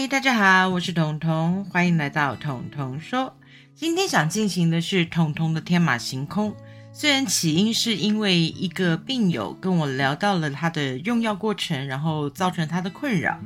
嗨，大家好，我是彤彤，欢迎来到彤彤说。今天想进行的是彤彤的天马行空。虽然起因是因为一个病友跟我聊到了他的用药过程，然后造成他的困扰，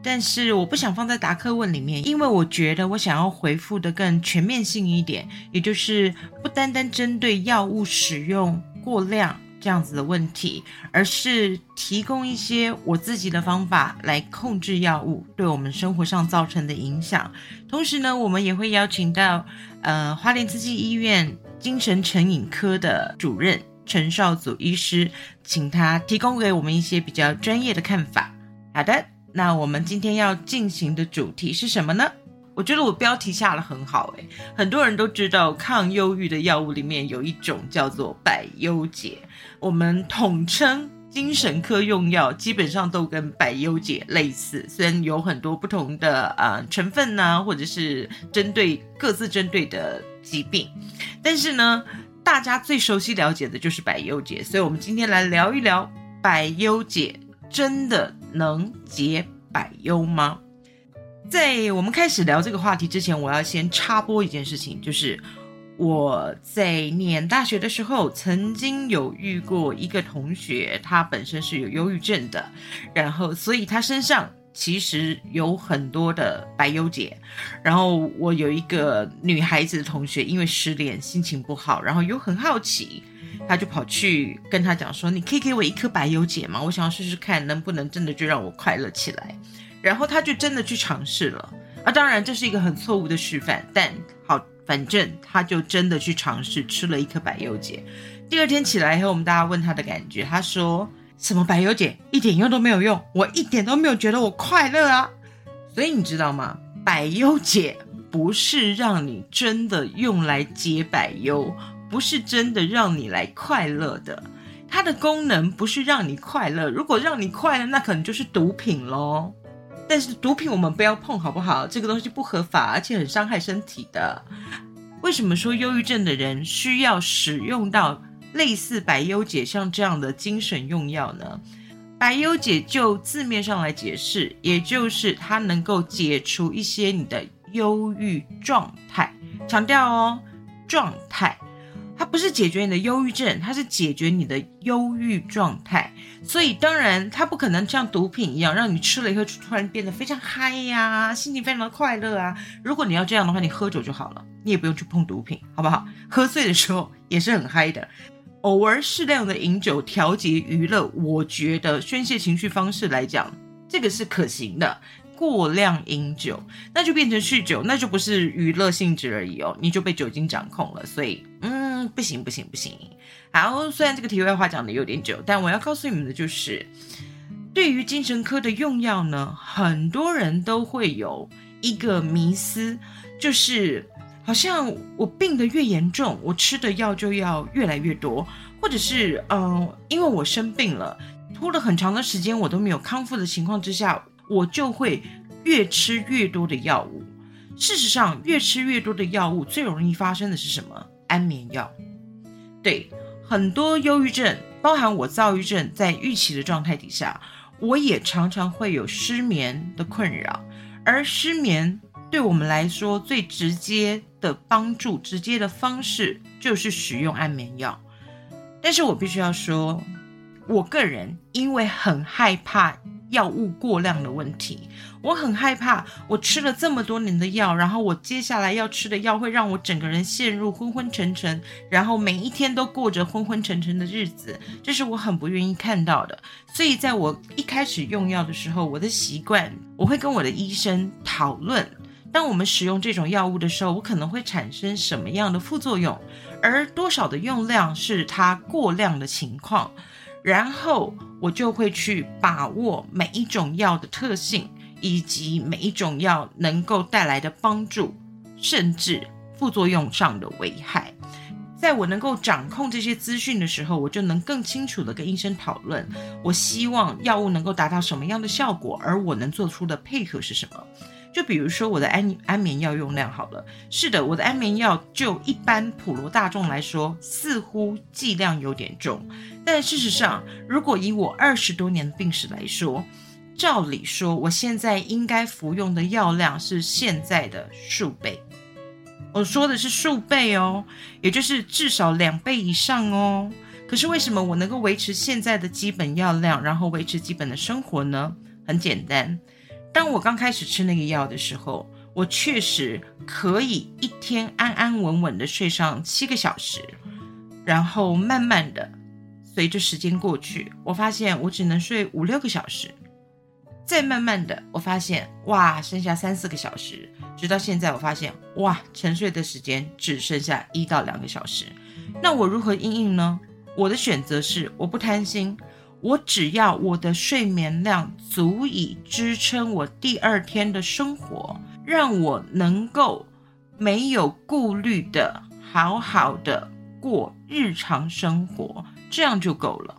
但是我不想放在答客问里面，因为我觉得我想要回复的更全面性一点，也就是不单单针对药物使用过量。这样子的问题，而是提供一些我自己的方法来控制药物对我们生活上造成的影响。同时呢，我们也会邀请到呃花莲慈济医院精神成瘾科的主任陈少祖医师，请他提供给我们一些比较专业的看法。好的，那我们今天要进行的主题是什么呢？我觉得我标题下的很好诶，很多人都知道抗忧郁的药物里面有一种叫做百忧解，我们统称精神科用药，基本上都跟百忧解类似，虽然有很多不同的呃成分呢，或者是针对各自针对的疾病，但是呢，大家最熟悉了解的就是百忧解，所以我们今天来聊一聊百忧解真的能解百忧吗？在我们开始聊这个话题之前，我要先插播一件事情，就是我在念大学的时候，曾经有遇过一个同学，他本身是有忧郁症的，然后所以他身上其实有很多的白忧解。然后我有一个女孩子的同学，因为失恋，心情不好，然后又很好奇，他就跑去跟他讲说：“你可以给我一颗白忧解吗？我想要试试看，能不能真的就让我快乐起来。”然后他就真的去尝试了啊！当然这是一个很错误的示范，但好，反正他就真的去尝试吃了一颗百忧解。第二天起来以后，我们大家问他的感觉，他说：“什么百忧解一点用都没有用，我一点都没有觉得我快乐啊！”所以你知道吗？百忧解不是让你真的用来解百忧，不是真的让你来快乐的。它的功能不是让你快乐，如果让你快乐，那可能就是毒品喽。但是毒品我们不要碰，好不好？这个东西不合法，而且很伤害身体的。为什么说忧郁症的人需要使用到类似百忧解像这样的精神用药呢？百忧解就字面上来解释，也就是它能够解除一些你的忧郁状态。强调哦，状态。它不是解决你的忧郁症，它是解决你的忧郁状态。所以当然，它不可能像毒品一样，让你吃了以后突然变得非常嗨呀，心情非常的快乐啊。如果你要这样的话，你喝酒就好了，你也不用去碰毒品，好不好？喝醉的时候也是很嗨的，偶尔适量的饮酒调节娱乐，我觉得宣泄情绪方式来讲，这个是可行的。过量饮酒，那就变成酗酒，那就不是娱乐性质而已哦，你就被酒精掌控了。所以，嗯，不行不行不行。好，虽然这个题外话讲的有点久，但我要告诉你们的就是，对于精神科的用药呢，很多人都会有一个迷思，就是好像我病得越严重，我吃的药就要越来越多，或者是嗯，因为我生病了，拖了很长的时间我都没有康复的情况之下。我就会越吃越多的药物。事实上，越吃越多的药物，最容易发生的是什么？安眠药。对，很多忧郁症，包含我躁郁症，在预期的状态底下，我也常常会有失眠的困扰。而失眠对我们来说，最直接的帮助、直接的方式，就是使用安眠药。但是我必须要说，我个人因为很害怕。药物过量的问题，我很害怕。我吃了这么多年的药，然后我接下来要吃的药会让我整个人陷入昏昏沉沉，然后每一天都过着昏昏沉沉的日子，这是我很不愿意看到的。所以在我一开始用药的时候，我的习惯我会跟我的医生讨论，当我们使用这种药物的时候，我可能会产生什么样的副作用，而多少的用量是它过量的情况。然后我就会去把握每一种药的特性，以及每一种药能够带来的帮助，甚至副作用上的危害。在我能够掌控这些资讯的时候，我就能更清楚的跟医生讨论，我希望药物能够达到什么样的效果，而我能做出的配合是什么。就比如说我的安安眠药用量好了，是的，我的安眠药就一般普罗大众来说，似乎剂量有点重。但事实上，如果以我二十多年的病史来说，照理说，我现在应该服用的药量是现在的数倍。我说的是数倍哦，也就是至少两倍以上哦。可是为什么我能够维持现在的基本药量，然后维持基本的生活呢？很简单，当我刚开始吃那个药的时候，我确实可以一天安安稳稳的睡上七个小时，然后慢慢的随着时间过去，我发现我只能睡五六个小时。再慢慢的，我发现哇，剩下三四个小时，直到现在，我发现哇，沉睡的时间只剩下一到两个小时。那我如何应应呢？我的选择是，我不贪心，我只要我的睡眠量足以支撑我第二天的生活，让我能够没有顾虑的好好的过日常生活，这样就够了。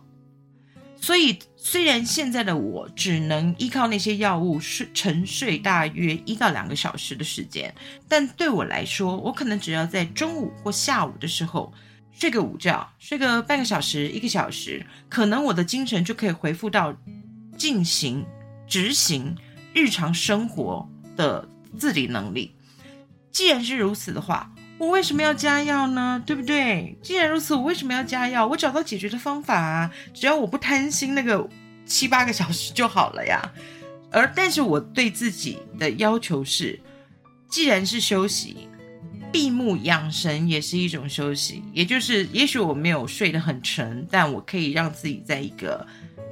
所以，虽然现在的我只能依靠那些药物睡沉睡大约一到两个小时的时间，但对我来说，我可能只要在中午或下午的时候睡个午觉，睡个半个小时、一个小时，可能我的精神就可以恢复到进行执行日常生活的自理能力。既然是如此的话，我为什么要加药呢？对不对？既然如此，我为什么要加药？我找到解决的方法啊！只要我不贪心那个七八个小时就好了呀。而但是我对自己的要求是，既然是休息，闭目养神也是一种休息。也就是，也许我没有睡得很沉，但我可以让自己在一个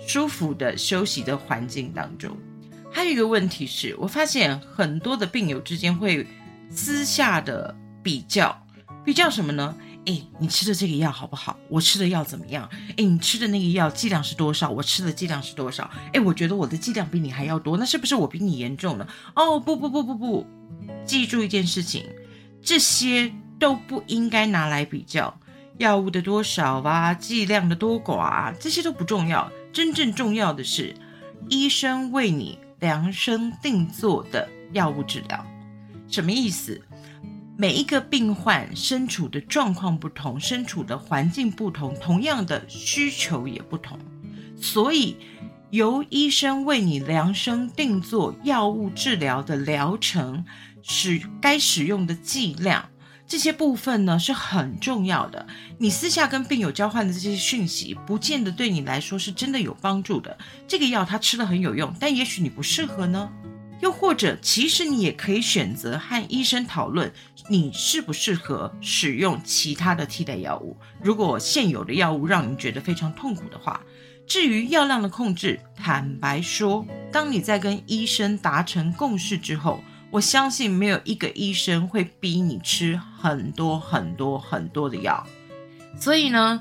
舒服的休息的环境当中。还有一个问题是，我发现很多的病友之间会私下的。比较比较什么呢？哎，你吃的这个药好不好？我吃的药怎么样？哎，你吃的那个药剂量是多少？我吃的剂量是多少？哎，我觉得我的剂量比你还要多，那是不是我比你严重了？哦，不不不不不，记住一件事情，这些都不应该拿来比较，药物的多少啊，剂量的多寡啊，这些都不重要。真正重要的是，医生为你量身定做的药物治疗，什么意思？每一个病患身处的状况不同，身处的环境不同，同样的需求也不同，所以由医生为你量身定做药物治疗的疗程，使该使用的剂量这些部分呢是很重要的。你私下跟病友交换的这些讯息，不见得对你来说是真的有帮助的。这个药他吃了很有用，但也许你不适合呢。又或者，其实你也可以选择和医生讨论，你适不适合使用其他的替代药物。如果现有的药物让你觉得非常痛苦的话，至于药量的控制，坦白说，当你在跟医生达成共识之后，我相信没有一个医生会逼你吃很多很多很多的药。所以呢。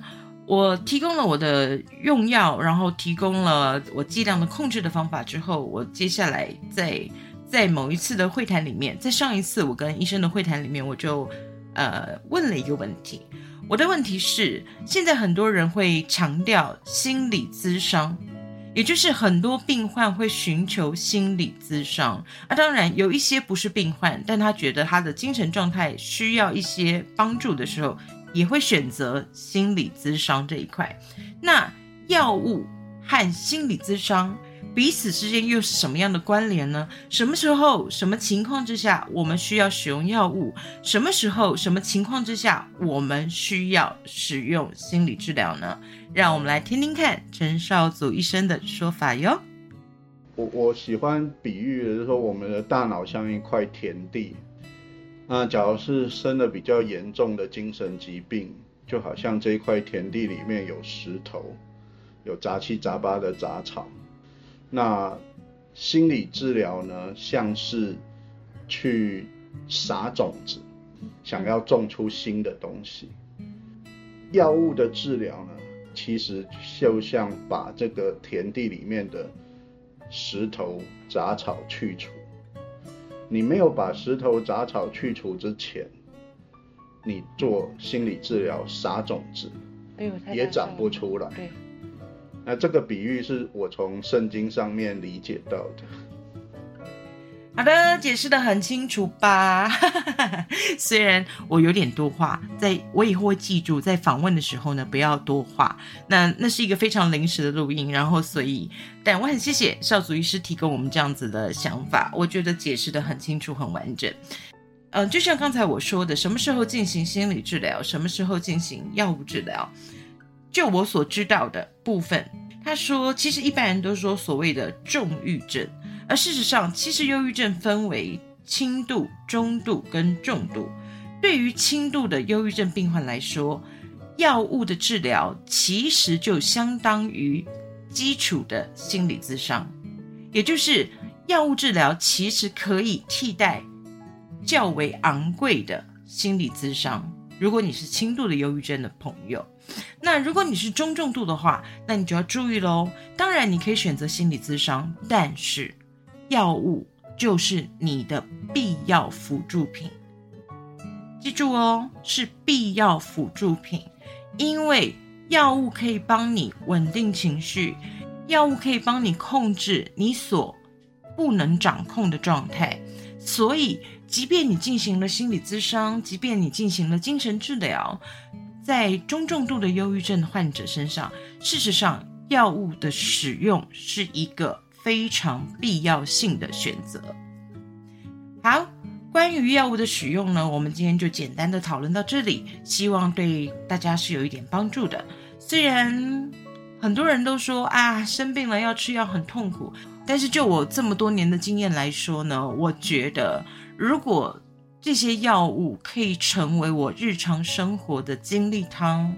我提供了我的用药，然后提供了我剂量的控制的方法之后，我接下来在在某一次的会谈里面，在上一次我跟医生的会谈里面，我就呃问了一个问题。我的问题是，现在很多人会强调心理咨商，也就是很多病患会寻求心理咨商。啊，当然有一些不是病患，但他觉得他的精神状态需要一些帮助的时候。也会选择心理咨商这一块。那药物和心理咨商彼此之间又是什么样的关联呢？什么时候、什么情况之下我们需要使用药物？什么时候、什么情况之下我们需要使用心理治疗呢？让我们来听听看陈少祖医生的说法哟。我我喜欢比喻的是说，我们的大脑像一块田地。那假如是生了比较严重的精神疾病，就好像这一块田地里面有石头，有杂七杂八的杂草。那心理治疗呢，像是去撒种子，想要种出新的东西。药物的治疗呢，其实就像把这个田地里面的石头杂草去除。你没有把石头杂草去除之前，你做心理治疗撒种子，也长不出来。那这个比喻是我从圣经上面理解到的。好的，解释的很清楚吧？虽然我有点多话，在我以后会记住，在访问的时候呢，不要多话。那那是一个非常临时的录音，然后所以，但我很谢谢少祖医师提供我们这样子的想法，我觉得解释的很清楚、很完整。嗯，就像刚才我说的，什么时候进行心理治疗，什么时候进行药物治疗，就我所知道的部分，他说，其实一般人都说所谓的重郁症。而事实上，其实忧郁症分为轻度、中度跟重度。对于轻度的忧郁症病患来说，药物的治疗其实就相当于基础的心理咨商，也就是药物治疗其实可以替代较为昂贵的心理咨商。如果你是轻度的忧郁症的朋友，那如果你是中重度的话，那你就要注意喽。当然，你可以选择心理咨商，但是。药物就是你的必要辅助品，记住哦，是必要辅助品，因为药物可以帮你稳定情绪，药物可以帮你控制你所不能掌控的状态，所以，即便你进行了心理咨商，即便你进行了精神治疗，在中重度的忧郁症患者身上，事实上，药物的使用是一个。非常必要性的选择。好，关于药物的使用呢，我们今天就简单的讨论到这里，希望对大家是有一点帮助的。虽然很多人都说啊，生病了要吃药很痛苦，但是就我这么多年的经验来说呢，我觉得如果这些药物可以成为我日常生活的精力汤，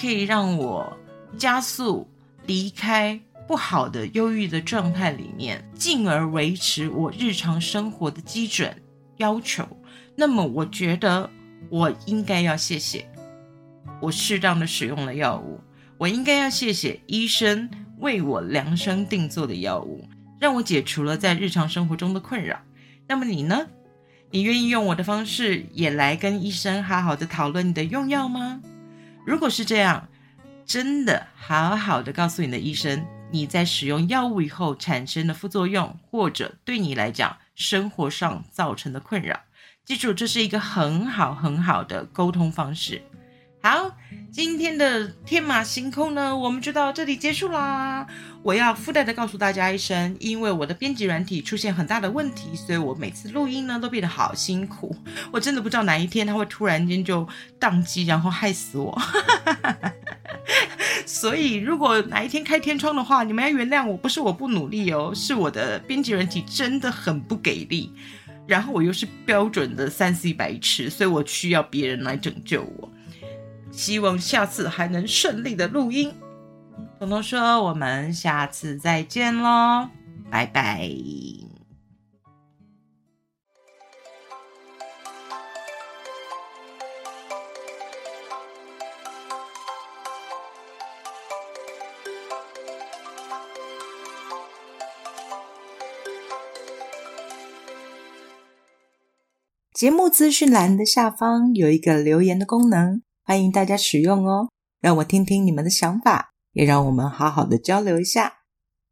可以让我加速离开。不好的忧郁的状态里面，进而维持我日常生活的基准要求。那么，我觉得我应该要谢谢我适当的使用了药物，我应该要谢谢医生为我量身定做的药物，让我解除了在日常生活中的困扰。那么你呢？你愿意用我的方式也来跟医生好好的讨论你的用药吗？如果是这样，真的好好的告诉你的医生。你在使用药物以后产生的副作用，或者对你来讲生活上造成的困扰，记住这是一个很好很好的沟通方式。好，今天的天马行空呢，我们就到这里结束啦。我要附带的告诉大家一声，因为我的编辑软体出现很大的问题，所以我每次录音呢都变得好辛苦。我真的不知道哪一天它会突然间就宕机，然后害死我。所以，如果哪一天开天窗的话，你们要原谅我，不是我不努力哦，是我的编辑软体真的很不给力。然后我又是标准的三 C 白痴，所以我需要别人来拯救我。希望下次还能顺利的录音。彤彤说：“我们下次再见喽，拜拜。”节目资讯栏的下方有一个留言的功能，欢迎大家使用哦。让我听听你们的想法，也让我们好好的交流一下。